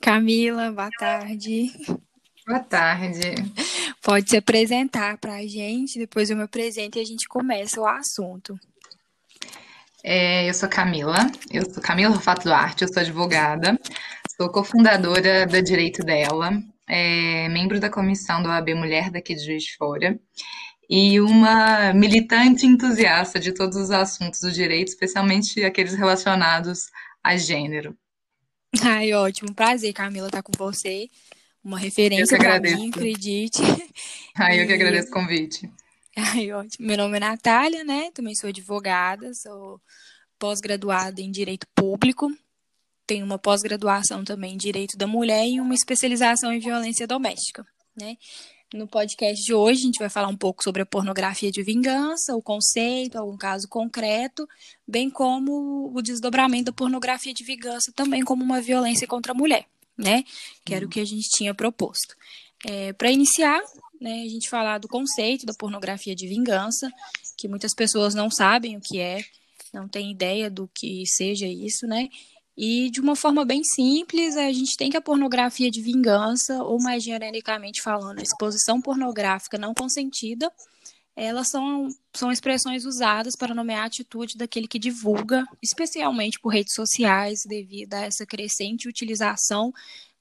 Camila, boa tarde. Boa tarde. Pode se apresentar para a gente, depois eu me apresento e a gente começa o assunto. É, eu sou Camila, eu sou Camila Fato Duarte, eu sou advogada, sou cofundadora da Direito Dela, é, membro da comissão do OAB Mulher daqui de Juiz de Fora e uma militante entusiasta de todos os assuntos do direito, especialmente aqueles relacionados a gênero. Ai, ótimo. Prazer, Camila, estar tá com você. Uma referência para mim, acredite. Ai, eu que agradeço o convite. Ai, ótimo. Meu nome é Natália, né? Também sou advogada, sou pós-graduada em Direito Público. Tenho uma pós-graduação também em Direito da Mulher e uma especialização em Violência Doméstica, né? No podcast de hoje, a gente vai falar um pouco sobre a pornografia de vingança, o conceito, algum caso concreto, bem como o desdobramento da pornografia de vingança também como uma violência contra a mulher, né? Que era o que a gente tinha proposto. É, Para iniciar, né, a gente falar do conceito da pornografia de vingança, que muitas pessoas não sabem o que é, não têm ideia do que seja isso, né? E de uma forma bem simples, a gente tem que a pornografia de vingança, ou mais genericamente falando, a exposição pornográfica não consentida, elas são, são expressões usadas para nomear a atitude daquele que divulga, especialmente por redes sociais, devido a essa crescente utilização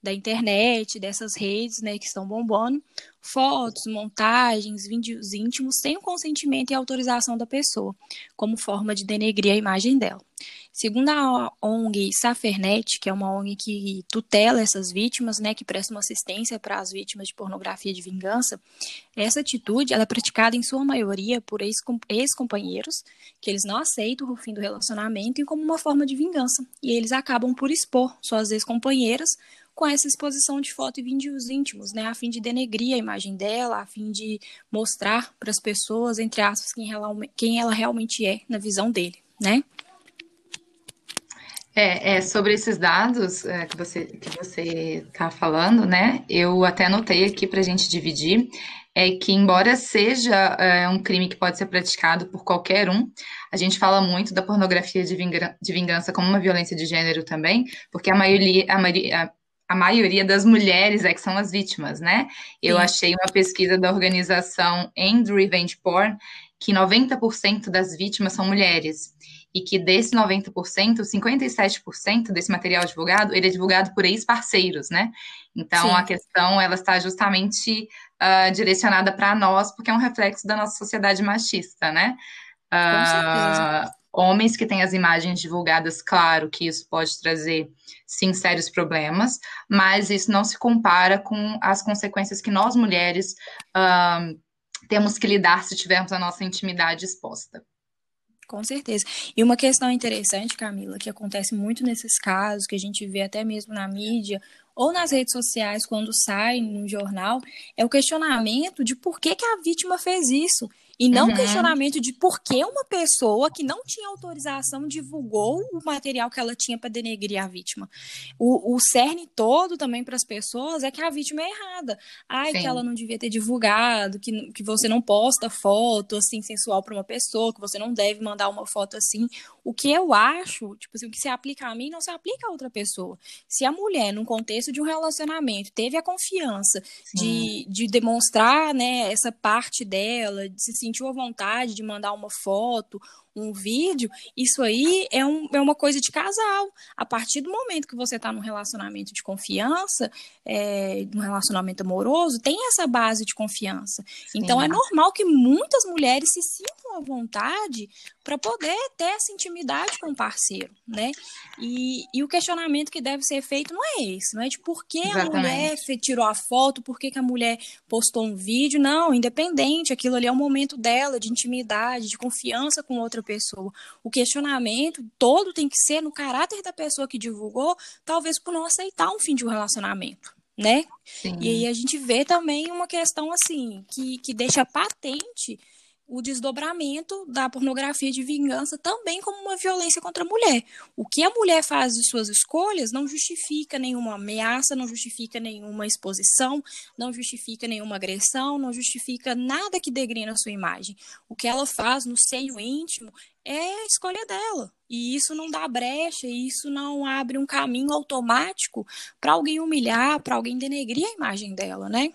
da internet, dessas redes né, que estão bombando, fotos, montagens, vídeos íntimos sem o consentimento e autorização da pessoa, como forma de denegrir a imagem dela. Segundo a ONG Safernet, que é uma ONG que tutela essas vítimas, né, que presta uma assistência para as vítimas de pornografia de vingança, essa atitude ela é praticada em sua maioria por ex-companheiros, que eles não aceitam o fim do relacionamento e como uma forma de vingança, e eles acabam por expor suas ex-companheiras com essa exposição de foto e vídeos íntimos, né, a fim de denegrir a imagem dela, a fim de mostrar para as pessoas, entre aspas, quem ela, quem ela realmente é na visão dele, né? É, é, sobre esses dados é, que você que você está falando, né? Eu até anotei aqui para a gente dividir, é que embora seja é, um crime que pode ser praticado por qualquer um, a gente fala muito da pornografia de, vingança, de vingança como uma violência de gênero também, porque a maioria, a maioria a maioria das mulheres é que são as vítimas, né? Eu Sim. achei uma pesquisa da organização End Revenge Porn que 90% das vítimas são mulheres e que desse 90%, 57% desse material divulgado, ele é divulgado por ex-parceiros, né? Então, Sim. a questão, ela está justamente uh, direcionada para nós, porque é um reflexo da nossa sociedade machista, né? Uh, homens que têm as imagens divulgadas, claro que isso pode trazer, sim, sérios problemas, mas isso não se compara com as consequências que nós, mulheres, uh, temos que lidar se tivermos a nossa intimidade exposta. Com certeza. E uma questão interessante, Camila, que acontece muito nesses casos, que a gente vê até mesmo na mídia ou nas redes sociais, quando sai no jornal, é o questionamento de por que, que a vítima fez isso. E não uhum. questionamento de por que uma pessoa que não tinha autorização divulgou o material que ela tinha para denegrir a vítima. O, o cerne todo também para as pessoas é que a vítima é errada. Ai, Sim. que ela não devia ter divulgado, que, que você não posta foto assim sensual para uma pessoa, que você não deve mandar uma foto assim. O que eu acho, tipo assim, o que se aplica a mim não se aplica a outra pessoa. Se a mulher, num contexto de um relacionamento, teve a confiança de, de demonstrar né, essa parte dela, de se sentiu a vontade de mandar uma foto um vídeo, isso aí é, um, é uma coisa de casal. A partir do momento que você está num relacionamento de confiança, é, num relacionamento amoroso, tem essa base de confiança. Sim. Então é normal que muitas mulheres se sintam à vontade para poder ter essa intimidade com o parceiro, né? E, e o questionamento que deve ser feito não é esse, não é de por que Exatamente. a mulher tirou a foto, por que, que a mulher postou um vídeo, não, independente, aquilo ali é o momento dela, de intimidade, de confiança com outra pessoa. O questionamento todo tem que ser no caráter da pessoa que divulgou, talvez por não aceitar um fim de um relacionamento, né? Sim. E aí a gente vê também uma questão assim, que, que deixa patente o desdobramento da pornografia de vingança também como uma violência contra a mulher. O que a mulher faz de suas escolhas não justifica nenhuma ameaça, não justifica nenhuma exposição, não justifica nenhuma agressão, não justifica nada que degrina a sua imagem. O que ela faz no seio íntimo é a escolha dela. E isso não dá brecha, isso não abre um caminho automático para alguém humilhar, para alguém denegrir a imagem dela, né?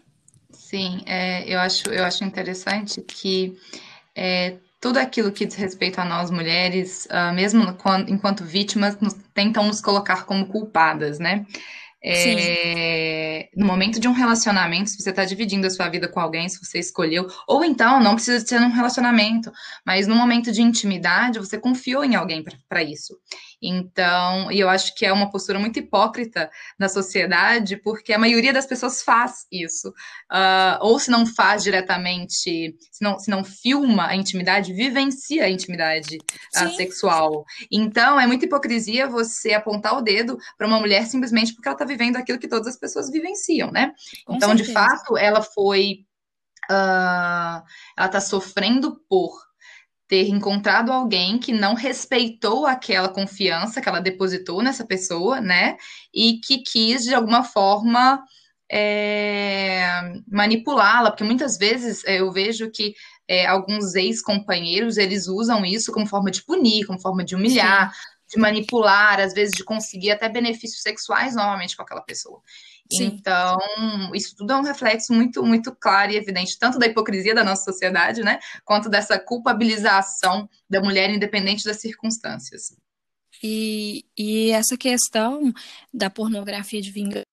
Sim, é, eu acho, eu acho interessante que é, tudo aquilo que diz respeito a nós mulheres, uh, mesmo quando, enquanto vítimas, nos, tentam nos colocar como culpadas, né? É, no momento de um relacionamento, se você está dividindo a sua vida com alguém, se você escolheu, ou então não precisa ser um relacionamento, mas no momento de intimidade, você confiou em alguém para isso. Então, e eu acho que é uma postura muito hipócrita na sociedade, porque a maioria das pessoas faz isso. Uh, ou se não faz diretamente, se não, se não filma a intimidade, vivencia a intimidade uh, sexual. Então, é muita hipocrisia você apontar o dedo para uma mulher simplesmente porque ela está vivendo aquilo que todas as pessoas vivenciam, né? Com então, certeza. de fato, ela foi. Uh, ela está sofrendo por ter encontrado alguém que não respeitou aquela confiança que ela depositou nessa pessoa, né? E que quis, de alguma forma, é, manipulá-la, porque muitas vezes é, eu vejo que é, alguns ex-companheiros eles usam isso como forma de punir, como forma de humilhar, Sim. De manipular, às vezes de conseguir até benefícios sexuais novamente com aquela pessoa. Sim. Então, isso tudo é um reflexo muito, muito claro e evidente, tanto da hipocrisia da nossa sociedade, né, quanto dessa culpabilização da mulher independente das circunstâncias. E, e essa questão da pornografia de vingança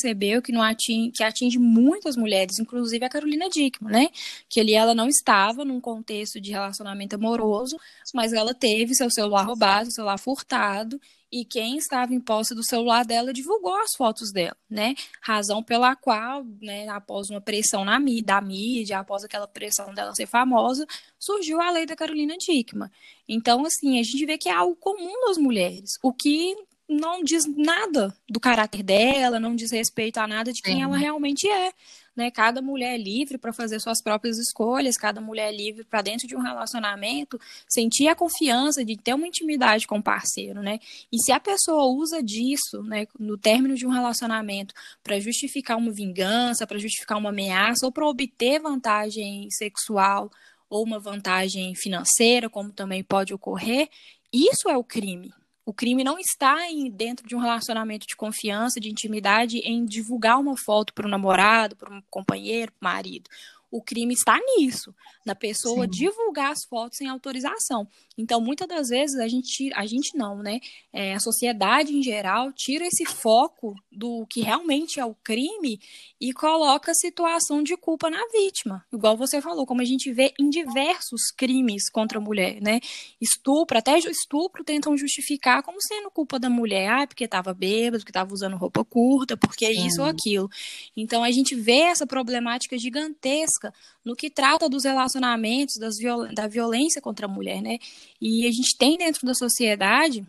percebeu que, não atinge, que atinge muitas mulheres, inclusive a Carolina Dickman, né? Que ali ela não estava num contexto de relacionamento amoroso, mas ela teve seu celular roubado, seu celular furtado, e quem estava em posse do celular dela divulgou as fotos dela, né? Razão pela qual, né, após uma pressão na, da mídia, após aquela pressão dela ser famosa, surgiu a lei da Carolina Dickman. Então, assim, a gente vê que é algo comum das mulheres, o que não diz nada do caráter dela, não diz respeito a nada de quem Sim. ela realmente é. Né? Cada mulher é livre para fazer suas próprias escolhas, cada mulher é livre para dentro de um relacionamento sentir a confiança de ter uma intimidade com o parceiro, né? E se a pessoa usa disso, né, no término de um relacionamento para justificar uma vingança, para justificar uma ameaça ou para obter vantagem sexual ou uma vantagem financeira, como também pode ocorrer, isso é o crime, o crime não está em, dentro de um relacionamento de confiança, de intimidade, em divulgar uma foto para o namorado, para um companheiro, para o marido o crime está nisso, na pessoa Sim. divulgar as fotos sem autorização. Então, muitas das vezes a gente, a gente não, né? É, a sociedade em geral tira esse foco do que realmente é o crime e coloca a situação de culpa na vítima. Igual você falou, como a gente vê em diversos crimes contra a mulher, né? Estupro, até estupro tentam justificar como sendo culpa da mulher, ah, porque estava bêbado, porque estava usando roupa curta, porque Sim. isso ou aquilo. Então a gente vê essa problemática gigantesca no que trata dos relacionamentos, das viol da violência contra a mulher, né? E a gente tem dentro da sociedade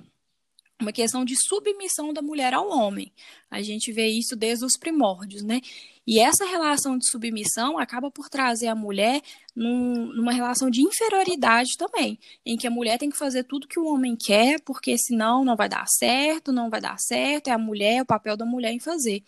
uma questão de submissão da mulher ao homem. A gente vê isso desde os primórdios, né? E essa relação de submissão acaba por trazer a mulher num, numa relação de inferioridade também, em que a mulher tem que fazer tudo que o homem quer, porque senão não vai dar certo, não vai dar certo, é a mulher, é o papel da mulher em fazer.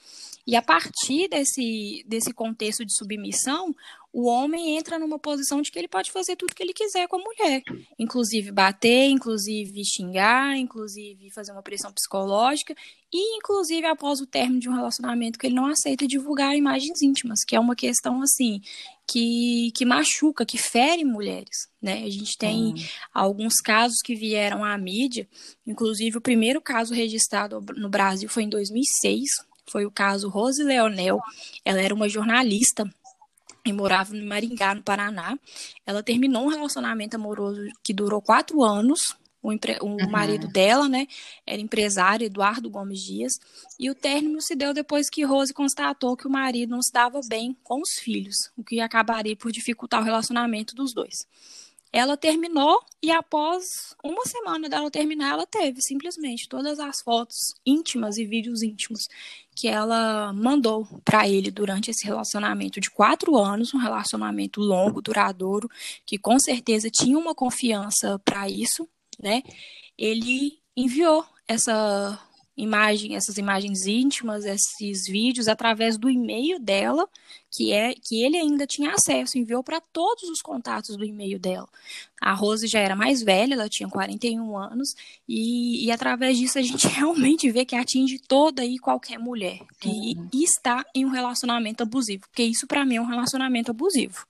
E a partir desse, desse contexto de submissão, o homem entra numa posição de que ele pode fazer tudo que ele quiser com a mulher, inclusive bater, inclusive xingar, inclusive fazer uma pressão psicológica e inclusive após o término de um relacionamento que ele não aceita divulgar imagens íntimas, que é uma questão assim que, que machuca, que fere mulheres, né? A gente tem hum. alguns casos que vieram à mídia, inclusive o primeiro caso registrado no Brasil foi em 2006, foi o caso Rose Leonel. Ela era uma jornalista e morava em Maringá, no Paraná. Ela terminou um relacionamento amoroso que durou quatro anos. O, empre... o uhum. marido dela, né, era empresário, Eduardo Gomes Dias, e o término se deu depois que Rose constatou que o marido não se dava bem com os filhos, o que acabaria por dificultar o relacionamento dos dois. ela terminou e após uma semana dela terminar, ela teve simplesmente todas as fotos íntimas e vídeos íntimos que ela mandou para ele durante esse relacionamento de quatro anos, um relacionamento longo, duradouro, que com certeza tinha uma confiança para isso, né? Ele enviou essa imagem, essas imagens íntimas, esses vídeos através do e-mail dela, que é que ele ainda tinha acesso, enviou para todos os contatos do e-mail dela. A Rose já era mais velha, ela tinha 41 anos, e, e através disso a gente realmente vê que atinge toda e qualquer mulher que uhum. está em um relacionamento abusivo, porque isso para mim é um relacionamento abusivo.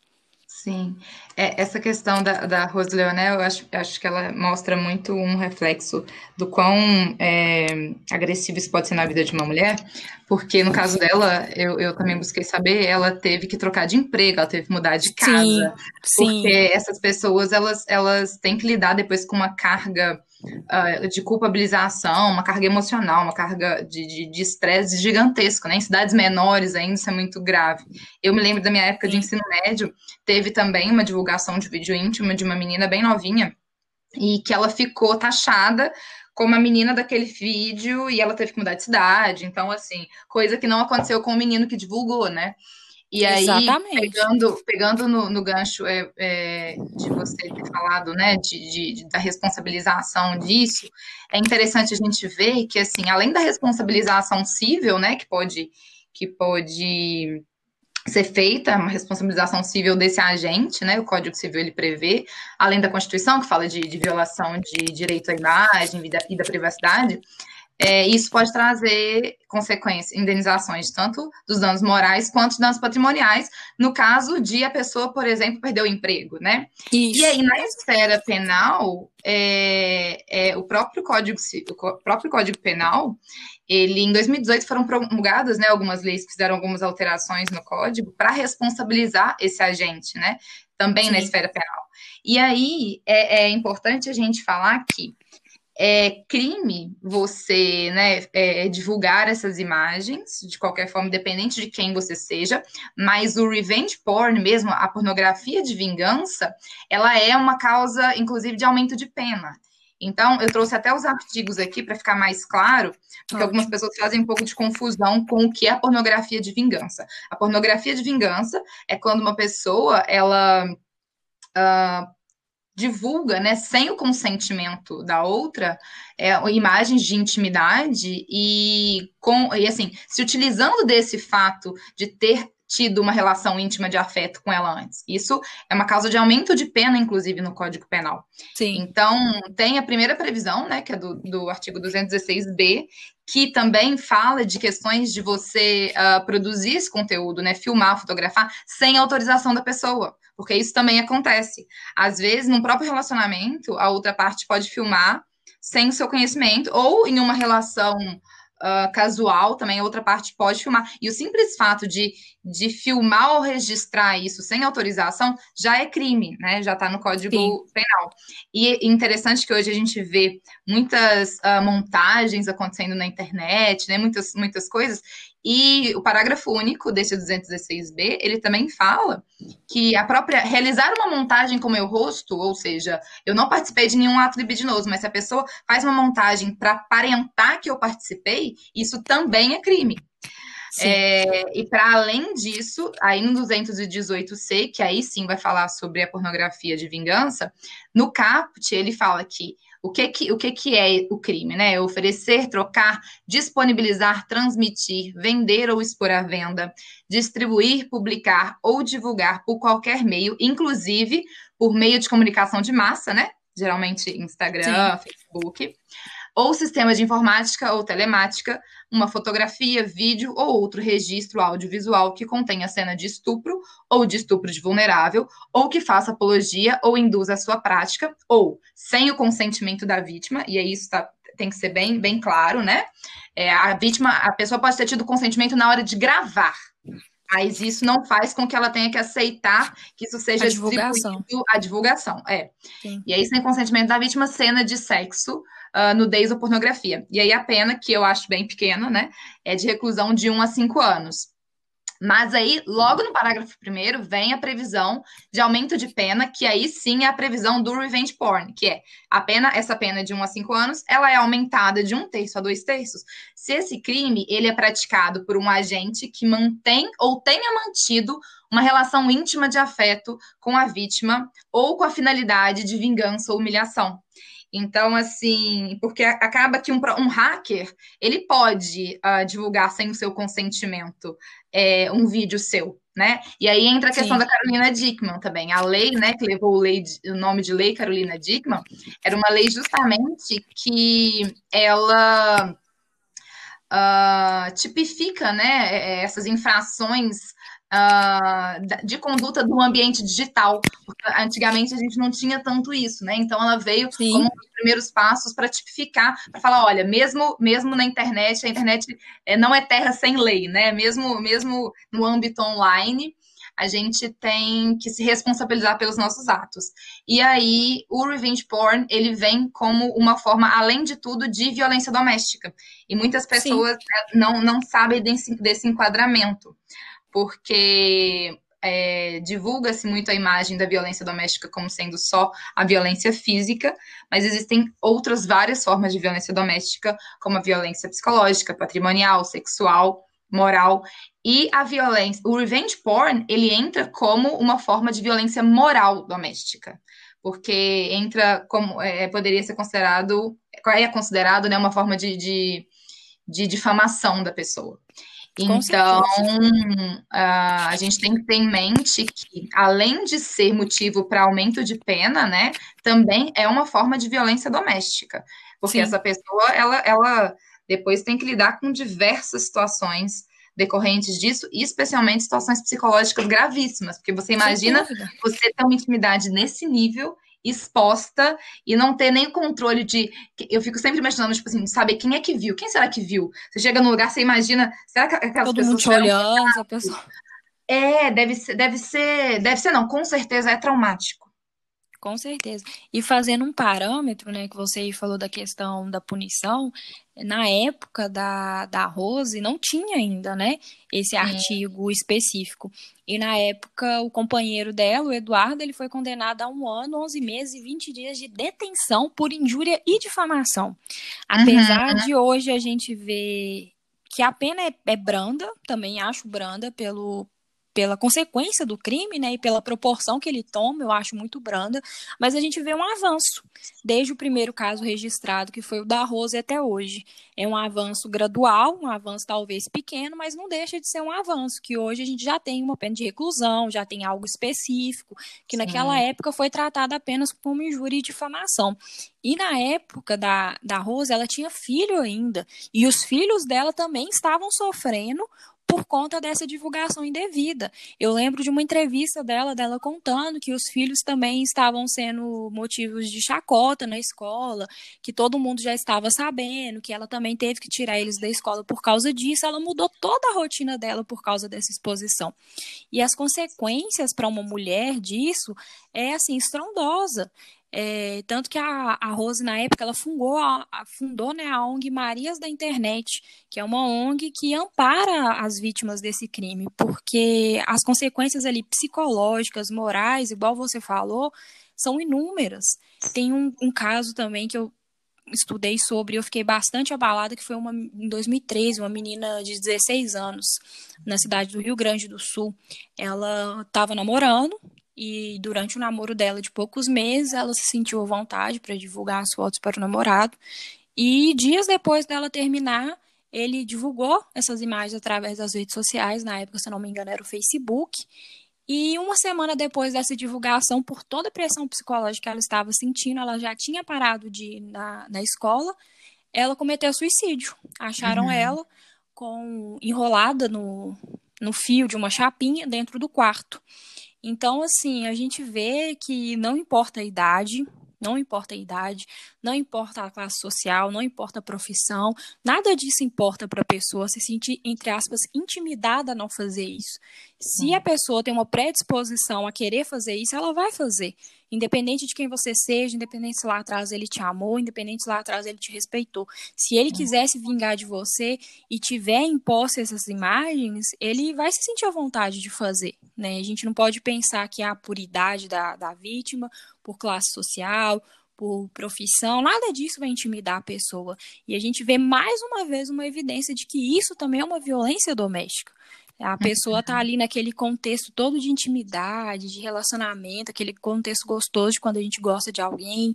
Sim, é, essa questão da, da Rose Leonel, eu acho, acho que ela mostra muito um reflexo do quão é, agressivo isso pode ser na vida de uma mulher, porque no caso dela, eu, eu também busquei saber, ela teve que trocar de emprego, ela teve que mudar de casa, sim, porque sim. essas pessoas, elas, elas têm que lidar depois com uma carga uh, de culpabilização, uma carga emocional, uma carga de estresse gigantesco, né? Em cidades menores ainda isso é muito grave. Eu me lembro da minha época de ensino médio, teve também uma divulgação de vídeo íntimo de uma menina bem novinha, e que ela ficou taxada como a menina daquele vídeo e ela teve que mudar de cidade. Então, assim, coisa que não aconteceu com o menino que divulgou, né? E aí, Exatamente. pegando, pegando no, no gancho é, é, de você ter falado, né, de, de, de, da responsabilização disso, é interessante a gente ver que, assim, além da responsabilização civil, né, que pode, que pode ser feita, uma responsabilização civil desse agente, né, o Código Civil ele prevê, além da Constituição, que fala de, de violação de direito à imagem e da, e da privacidade, é, isso pode trazer consequências, indenizações, tanto dos danos morais quanto dos danos patrimoniais, no caso de a pessoa, por exemplo, perder o emprego, né? Isso. E aí, na esfera penal, é, é, o, próprio código, o próprio Código Penal, ele, em 2018, foram promulgadas né, algumas leis que fizeram algumas alterações no código para responsabilizar esse agente, né? Também Sim. na esfera penal. E aí, é, é importante a gente falar que é crime você né, é, divulgar essas imagens, de qualquer forma, independente de quem você seja, mas o revenge porn, mesmo a pornografia de vingança, ela é uma causa, inclusive, de aumento de pena. Então, eu trouxe até os artigos aqui para ficar mais claro, porque algumas pessoas fazem um pouco de confusão com o que é a pornografia de vingança. A pornografia de vingança é quando uma pessoa, ela. Uh, divulga, né, sem o consentimento da outra, é, imagens de intimidade e com e assim, se utilizando desse fato de ter tido uma relação íntima de afeto com ela antes. Isso é uma causa de aumento de pena, inclusive, no Código Penal. Sim. Então, tem a primeira previsão, né, que é do, do artigo 216b, que também fala de questões de você uh, produzir esse conteúdo, né, filmar, fotografar, sem autorização da pessoa porque isso também acontece. Às vezes, num próprio relacionamento, a outra parte pode filmar sem o seu conhecimento, ou em uma relação uh, casual também, outra parte pode filmar. E o simples fato de, de filmar ou registrar isso sem autorização já é crime, né? Já está no Código Sim. Penal. E interessante que hoje a gente vê muitas uh, montagens acontecendo na internet, né? Muitas, muitas coisas, e o parágrafo único desse 216b, ele também fala que a própria realizar uma montagem com meu rosto, ou seja, eu não participei de nenhum ato libidinoso, mas se a pessoa faz uma montagem para aparentar que eu participei, isso também é crime. É, e para além disso, aí no 218C, que aí sim vai falar sobre a pornografia de vingança, no caput ele fala que o que, que, o que, que é o crime, né? É oferecer, trocar, disponibilizar, transmitir, vender ou expor à venda, distribuir, publicar ou divulgar por qualquer meio, inclusive por meio de comunicação de massa, né? Geralmente Instagram, Sim. Facebook ou sistema de informática ou telemática, uma fotografia, vídeo ou outro registro audiovisual que contenha cena de estupro ou de estupro de vulnerável, ou que faça apologia ou induza a sua prática, ou sem o consentimento da vítima, e aí isso tá, tem que ser bem, bem claro, né? É, a vítima, a pessoa pode ter tido consentimento na hora de gravar, mas isso não faz com que ela tenha que aceitar que isso seja a divulgação. a divulgação. É. Sim. E aí, sem consentimento da vítima, cena de sexo uh, nudez ou pornografia. E aí a pena, que eu acho bem pequena, né, é de reclusão de 1 a 5 anos. Mas aí, logo no parágrafo primeiro, vem a previsão de aumento de pena, que aí sim é a previsão do revenge porn, que é a pena, essa pena de 1 a 5 anos, ela é aumentada de um terço a dois terços, se esse crime ele é praticado por um agente que mantém ou tenha mantido uma relação íntima de afeto com a vítima ou com a finalidade de vingança ou humilhação. Então, assim, porque acaba que um, um hacker ele pode uh, divulgar sem o seu consentimento é, um vídeo seu, né? E aí entra a questão Sim. da Carolina Dickman também. A lei, né, que levou o, lei o nome de lei Carolina Dickman, era uma lei justamente que ela uh, tipifica, né, é, essas infrações uh, de conduta do ambiente digital. Porque antigamente a gente não tinha tanto isso, né? Então ela veio Sim. como um dos primeiros passos para tipificar, para falar, olha, mesmo, mesmo na internet, a internet é, não é terra sem lei, né? Mesmo, mesmo no âmbito online, a gente tem que se responsabilizar pelos nossos atos. E aí, o revenge porn, ele vem como uma forma, além de tudo, de violência doméstica. E muitas pessoas não, não sabem desse, desse enquadramento porque é, divulga-se muito a imagem da violência doméstica como sendo só a violência física, mas existem outras várias formas de violência doméstica, como a violência psicológica, patrimonial, sexual, moral. E a violência, o revenge porn, ele entra como uma forma de violência moral doméstica, porque entra como é, poderia ser considerado, é considerado né, uma forma de, de, de difamação da pessoa. Então, a gente tem que ter em mente que, além de ser motivo para aumento de pena, né, também é uma forma de violência doméstica. Porque Sim. essa pessoa, ela, ela depois tem que lidar com diversas situações decorrentes disso, e especialmente situações psicológicas gravíssimas, porque você imagina você ter uma intimidade nesse nível exposta e não ter nem controle de. Eu fico sempre imaginando, tipo assim, saber quem é que viu, quem será que viu? Você chega no lugar, você imagina, será que aquelas Todo pessoas. Todo mundo te olhando, a pessoa. É, deve ser, deve ser, deve ser, não, com certeza é traumático. Com certeza. E fazendo um parâmetro, né, que você falou da questão da punição, na época da, da Rose não tinha ainda, né, esse artigo específico. E na época o companheiro dela, o Eduardo, ele foi condenado a um ano, 11 meses e 20 dias de detenção por injúria e difamação. Apesar uhum. de hoje a gente ver que a pena é, é branda, também acho branda pelo, pela consequência do crime, né, e pela proporção que ele toma, eu acho muito branda, mas a gente vê um avanço desde o primeiro caso registrado, que foi o da Rose até hoje. É um avanço gradual, um avanço talvez pequeno, mas não deixa de ser um avanço, que hoje a gente já tem uma pena de reclusão, já tem algo específico, que Sim. naquela época foi tratado apenas como injúria e difamação. E na época da, da Rose, ela tinha filho ainda, e os filhos dela também estavam sofrendo por conta dessa divulgação indevida. Eu lembro de uma entrevista dela, dela contando que os filhos também estavam sendo motivos de chacota na escola, que todo mundo já estava sabendo, que ela também teve que tirar eles da escola por causa disso. Ela mudou toda a rotina dela por causa dessa exposição. E as consequências para uma mulher disso é assim estrondosa. É, tanto que a, a Rose, na época, ela fundou, a, fundou né, a ONG Marias da Internet, que é uma ONG que ampara as vítimas desse crime, porque as consequências ali psicológicas, morais, igual você falou, são inúmeras. Tem um, um caso também que eu estudei sobre, eu fiquei bastante abalada, que foi uma, em 2013, uma menina de 16 anos, na cidade do Rio Grande do Sul. Ela estava namorando, e durante o namoro dela de poucos meses, ela se sentiu à vontade para divulgar as fotos para o namorado. E dias depois dela terminar, ele divulgou essas imagens através das redes sociais, na época, se não me engano, era o Facebook. E uma semana depois dessa divulgação, por toda a pressão psicológica que ela estava sentindo, ela já tinha parado de ir na, na escola, ela cometeu suicídio. Acharam uhum. ela com enrolada no, no fio de uma chapinha dentro do quarto. Então, assim, a gente vê que não importa a idade, não importa a idade, não importa a classe social, não importa a profissão, nada disso importa para a pessoa se sentir, entre aspas, intimidada a não fazer isso. Se a pessoa tem uma predisposição a querer fazer isso, ela vai fazer. Independente de quem você seja, independente se lá atrás ele te amou, independente se lá atrás ele te respeitou. Se ele quisesse vingar de você e tiver imposto essas imagens, ele vai se sentir à vontade de fazer, né? A gente não pode pensar que a puridade da, da vítima, por classe social, por profissão, nada disso vai intimidar a pessoa. E a gente vê mais uma vez uma evidência de que isso também é uma violência doméstica. A pessoa está ali naquele contexto todo de intimidade, de relacionamento, aquele contexto gostoso de quando a gente gosta de alguém.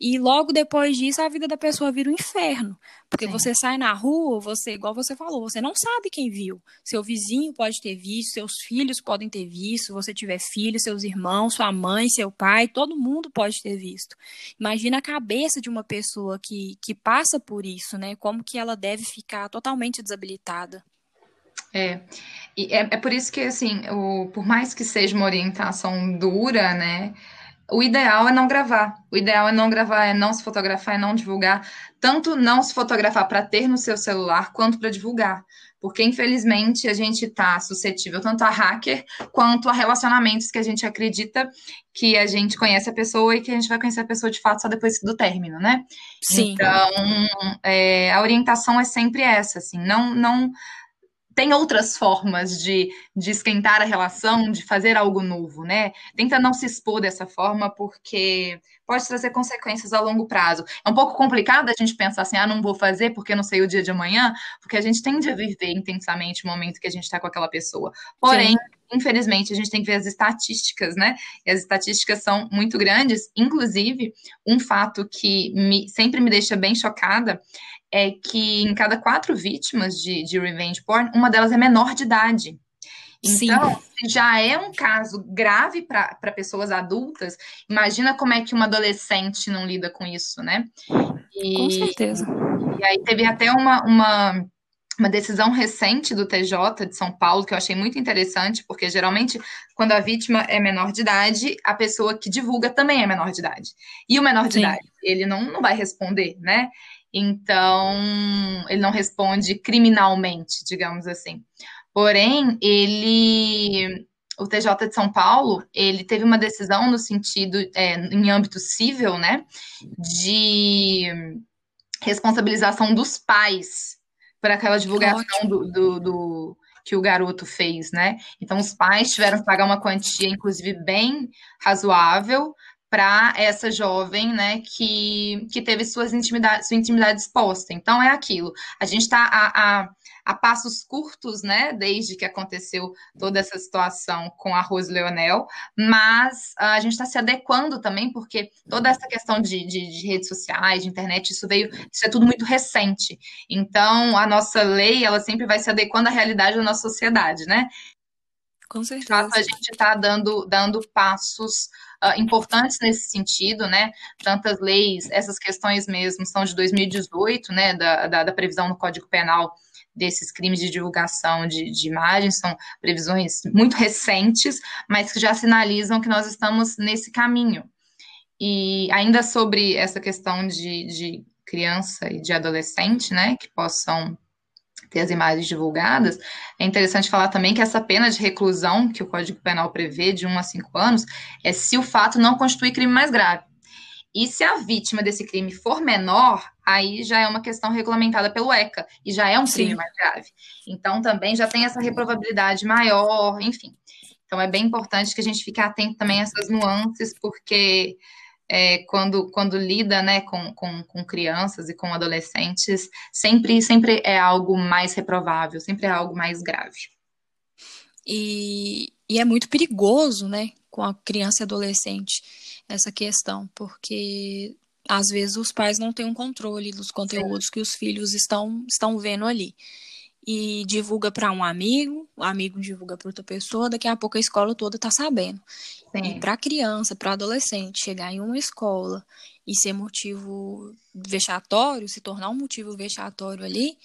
E logo depois disso, a vida da pessoa vira um inferno. Porque Sim. você sai na rua, você, igual você falou, você não sabe quem viu. Seu vizinho pode ter visto, seus filhos podem ter visto, se você tiver filhos, seus irmãos, sua mãe, seu pai, todo mundo pode ter visto. Imagina a cabeça de uma pessoa que, que passa por isso, né? Como que ela deve ficar totalmente desabilitada. É, e é, é por isso que, assim, o, por mais que seja uma orientação dura, né, o ideal é não gravar. O ideal é não gravar, é não se fotografar, é não divulgar. Tanto não se fotografar para ter no seu celular, quanto para divulgar. Porque, infelizmente, a gente está suscetível tanto a hacker quanto a relacionamentos que a gente acredita que a gente conhece a pessoa e que a gente vai conhecer a pessoa de fato só depois do término, né? Sim. Então, é, a orientação é sempre essa, assim, não, não tem outras formas de, de esquentar a relação, de fazer algo novo, né? Tenta não se expor dessa forma, porque pode trazer consequências a longo prazo. É um pouco complicado a gente pensar assim, ah, não vou fazer porque não sei o dia de amanhã, porque a gente tende a viver intensamente o momento que a gente está com aquela pessoa. Porém, Sim. infelizmente, a gente tem que ver as estatísticas, né? E as estatísticas são muito grandes. Inclusive, um fato que me, sempre me deixa bem chocada é que em cada quatro vítimas de, de revenge porn, uma delas é menor de idade. Então, Sim. já é um caso grave para pessoas adultas. Imagina como é que uma adolescente não lida com isso, né? E, com certeza. E aí teve até uma, uma, uma decisão recente do TJ de São Paulo que eu achei muito interessante, porque geralmente, quando a vítima é menor de idade, a pessoa que divulga também é menor de idade. E o menor de Sim. idade, ele não, não vai responder, né? Então, ele não responde criminalmente, digamos assim. Porém, ele, o TJ de São Paulo, ele teve uma decisão no sentido, é, em âmbito civil, né, de responsabilização dos pais por aquela divulgação do, do, do, que o garoto fez, né? Então, os pais tiveram que pagar uma quantia, inclusive, bem razoável para essa jovem, né, que, que teve suas intimidade, sua intimidade exposta. Então é aquilo. A gente está a, a, a, passos curtos, né, desde que aconteceu toda essa situação com a Rose Leonel, mas a gente está se adequando também, porque toda essa questão de, de, de, redes sociais, de internet, isso veio, isso é tudo muito recente. Então a nossa lei, ela sempre vai se adequando à realidade da nossa sociedade, né? Com certeza. A gente está dando, dando passos uh, importantes nesse sentido, né? Tantas leis, essas questões mesmo são de 2018, né? Da, da, da previsão no Código Penal desses crimes de divulgação de, de, imagens, são previsões muito recentes, mas que já sinalizam que nós estamos nesse caminho. E ainda sobre essa questão de, de criança e de adolescente, né, que possam ter as imagens divulgadas, é interessante falar também que essa pena de reclusão que o Código Penal prevê, de 1 a 5 anos, é se o fato não constitui crime mais grave. E se a vítima desse crime for menor, aí já é uma questão regulamentada pelo ECA, e já é um crime Sim. mais grave. Então também já tem essa reprovabilidade maior, enfim. Então é bem importante que a gente fique atento também a essas nuances, porque é, quando, quando lida né, com, com, com, crianças e com adolescentes, sempre, sempre é algo mais reprovável, sempre é algo mais grave. E, e é muito perigoso, né, com a criança e adolescente, essa questão, porque às vezes os pais não têm um controle dos conteúdos Sim. que os filhos estão, estão vendo ali e divulga para um amigo, o amigo divulga para outra pessoa, daqui a pouco a escola toda está sabendo. E para criança, para adolescente chegar em uma escola e ser motivo vexatório, se tornar um motivo vexatório ali,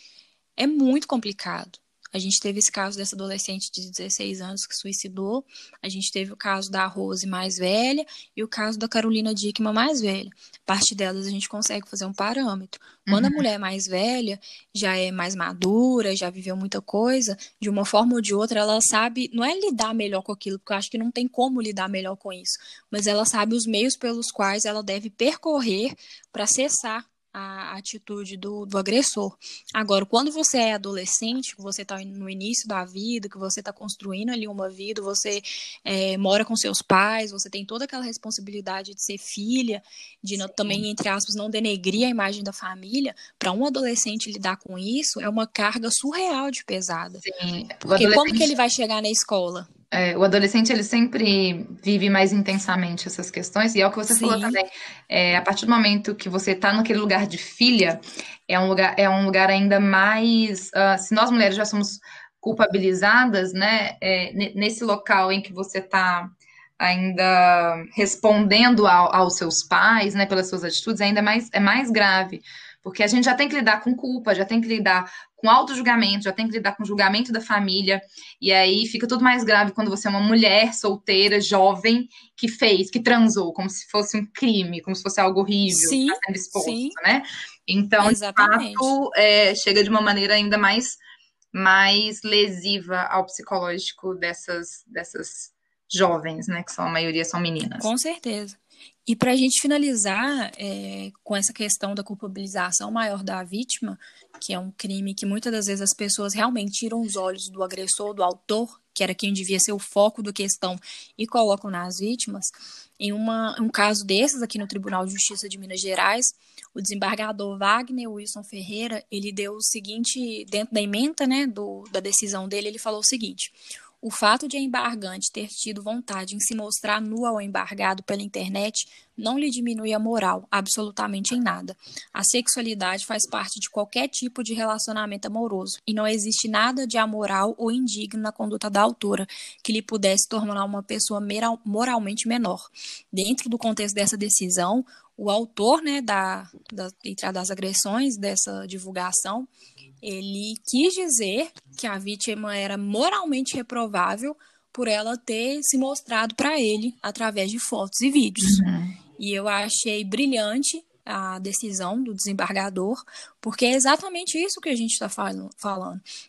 é muito complicado. A gente teve esse caso dessa adolescente de 16 anos que suicidou, a gente teve o caso da Rose mais velha e o caso da Carolina Dickman mais velha. A partir delas a gente consegue fazer um parâmetro. Quando uhum. a mulher é mais velha, já é mais madura, já viveu muita coisa, de uma forma ou de outra, ela sabe, não é lidar melhor com aquilo, porque eu acho que não tem como lidar melhor com isso, mas ela sabe os meios pelos quais ela deve percorrer para cessar a atitude do, do agressor. Agora, quando você é adolescente, que você está no início da vida, que você está construindo ali uma vida, você é, mora com seus pais, você tem toda aquela responsabilidade de ser filha, de não, também, entre aspas, não denegrir a imagem da família, para um adolescente lidar com isso é uma carga surreal de pesada. Sim. Porque como que ele vai chegar na escola? É, o adolescente ele sempre vive mais intensamente essas questões, e é o que você Sim. falou também. É, a partir do momento que você está naquele lugar de filha, é um lugar, é um lugar ainda mais. Uh, se nós mulheres já somos culpabilizadas, né? É, nesse local em que você está ainda respondendo ao, aos seus pais, né, pelas suas atitudes, ainda mais, é mais grave. Porque a gente já tem que lidar com culpa, já tem que lidar com auto-julgamento, já tem que lidar com julgamento da família, e aí fica tudo mais grave quando você é uma mulher solteira, jovem, que fez, que transou, como se fosse um crime, como se fosse algo horrível, sim, tá sendo exposto, sim. né? Então, Exatamente. de fato, é, chega de uma maneira ainda mais, mais lesiva ao psicológico dessas, dessas jovens, né? Que são a maioria são meninas. Com certeza. E para a gente finalizar é, com essa questão da culpabilização maior da vítima, que é um crime que muitas das vezes as pessoas realmente tiram os olhos do agressor, do autor, que era quem devia ser o foco da questão, e colocam nas vítimas. Em uma, um caso desses, aqui no Tribunal de Justiça de Minas Gerais, o desembargador Wagner Wilson Ferreira, ele deu o seguinte, dentro da emenda né, do, da decisão dele, ele falou o seguinte: o fato de a embargante ter tido vontade em se mostrar nua ao embargado pela internet não lhe diminui a moral, absolutamente em nada. A sexualidade faz parte de qualquer tipo de relacionamento amoroso, e não existe nada de amoral ou indigno na conduta da autora que lhe pudesse tornar uma pessoa moralmente menor. Dentro do contexto dessa decisão, o autor né, da, da, das agressões, dessa divulgação, ele quis dizer que a vítima era moralmente reprovável por ela ter se mostrado para ele através de fotos e vídeos. Uhum. E eu achei brilhante a decisão do desembargador, porque é exatamente isso que a gente está falando.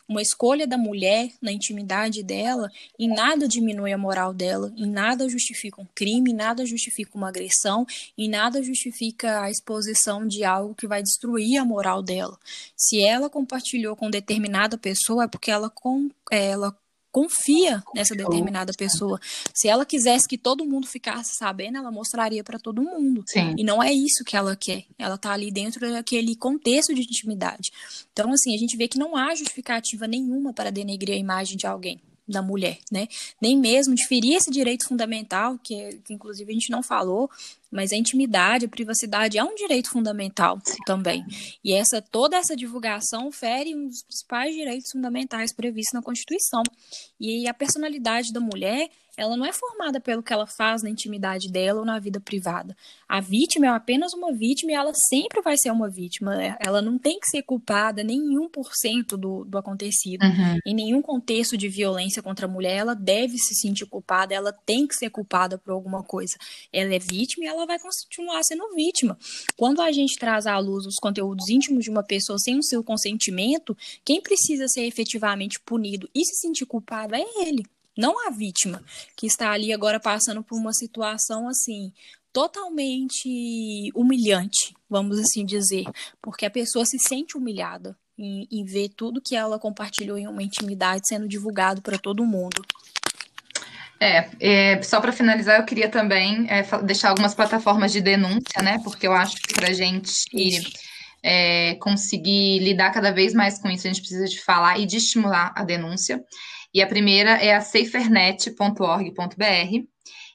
Uma escolha da mulher na intimidade dela, em nada diminui a moral dela, em nada justifica um crime, em nada justifica uma agressão, em nada justifica a exposição de algo que vai destruir a moral dela. Se ela compartilhou com determinada pessoa, é porque ela, com, ela confia nessa determinada pessoa. Se ela quisesse que todo mundo ficasse sabendo, ela mostraria para todo mundo. Sim. E não é isso que ela quer. Ela tá ali dentro daquele contexto de intimidade. Então, assim, a gente vê que não há justificativa nenhuma para denegrir a imagem de alguém da mulher, né? Nem mesmo de ferir esse direito fundamental, que, que inclusive a gente não falou, mas a intimidade, a privacidade é um direito fundamental também. E essa toda essa divulgação fere um dos principais direitos fundamentais previstos na Constituição. E a personalidade da mulher ela não é formada pelo que ela faz na intimidade dela ou na vida privada. A vítima é apenas uma vítima e ela sempre vai ser uma vítima. Ela não tem que ser culpada nem em 1% do, do acontecido. Uhum. Em nenhum contexto de violência contra a mulher, ela deve se sentir culpada, ela tem que ser culpada por alguma coisa. Ela é vítima e ela vai continuar sendo vítima. Quando a gente traz à luz os conteúdos íntimos de uma pessoa sem o seu consentimento, quem precisa ser efetivamente punido e se sentir culpado é ele não a vítima, que está ali agora passando por uma situação assim totalmente humilhante, vamos assim dizer, porque a pessoa se sente humilhada em, em ver tudo que ela compartilhou em uma intimidade sendo divulgado para todo mundo. É, é só para finalizar, eu queria também é, deixar algumas plataformas de denúncia, né? Porque eu acho que para a gente é, conseguir lidar cada vez mais com isso, a gente precisa de falar e de estimular a denúncia. E a primeira é a safernet.org.br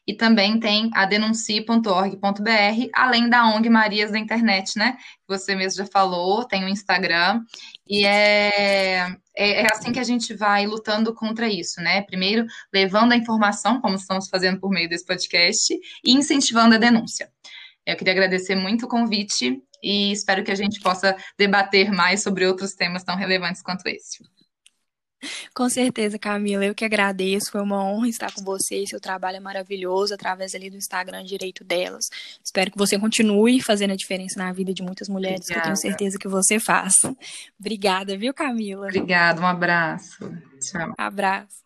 e também tem a denuncie.org.br, além da ONG Marias da Internet, né? Você mesmo já falou, tem o Instagram, e é, é, é, assim que a gente vai lutando contra isso, né? Primeiro, levando a informação, como estamos fazendo por meio desse podcast, e incentivando a denúncia. Eu queria agradecer muito o convite e espero que a gente possa debater mais sobre outros temas tão relevantes quanto esse. Com certeza, Camila, eu que agradeço. Foi uma honra estar com você. Seu trabalho é maravilhoso através ali do Instagram Direito Delas. Espero que você continue fazendo a diferença na vida de muitas mulheres, Obrigada. que eu tenho certeza que você faz. Obrigada, viu, Camila? Obrigada, um abraço. Tchau. Abraço.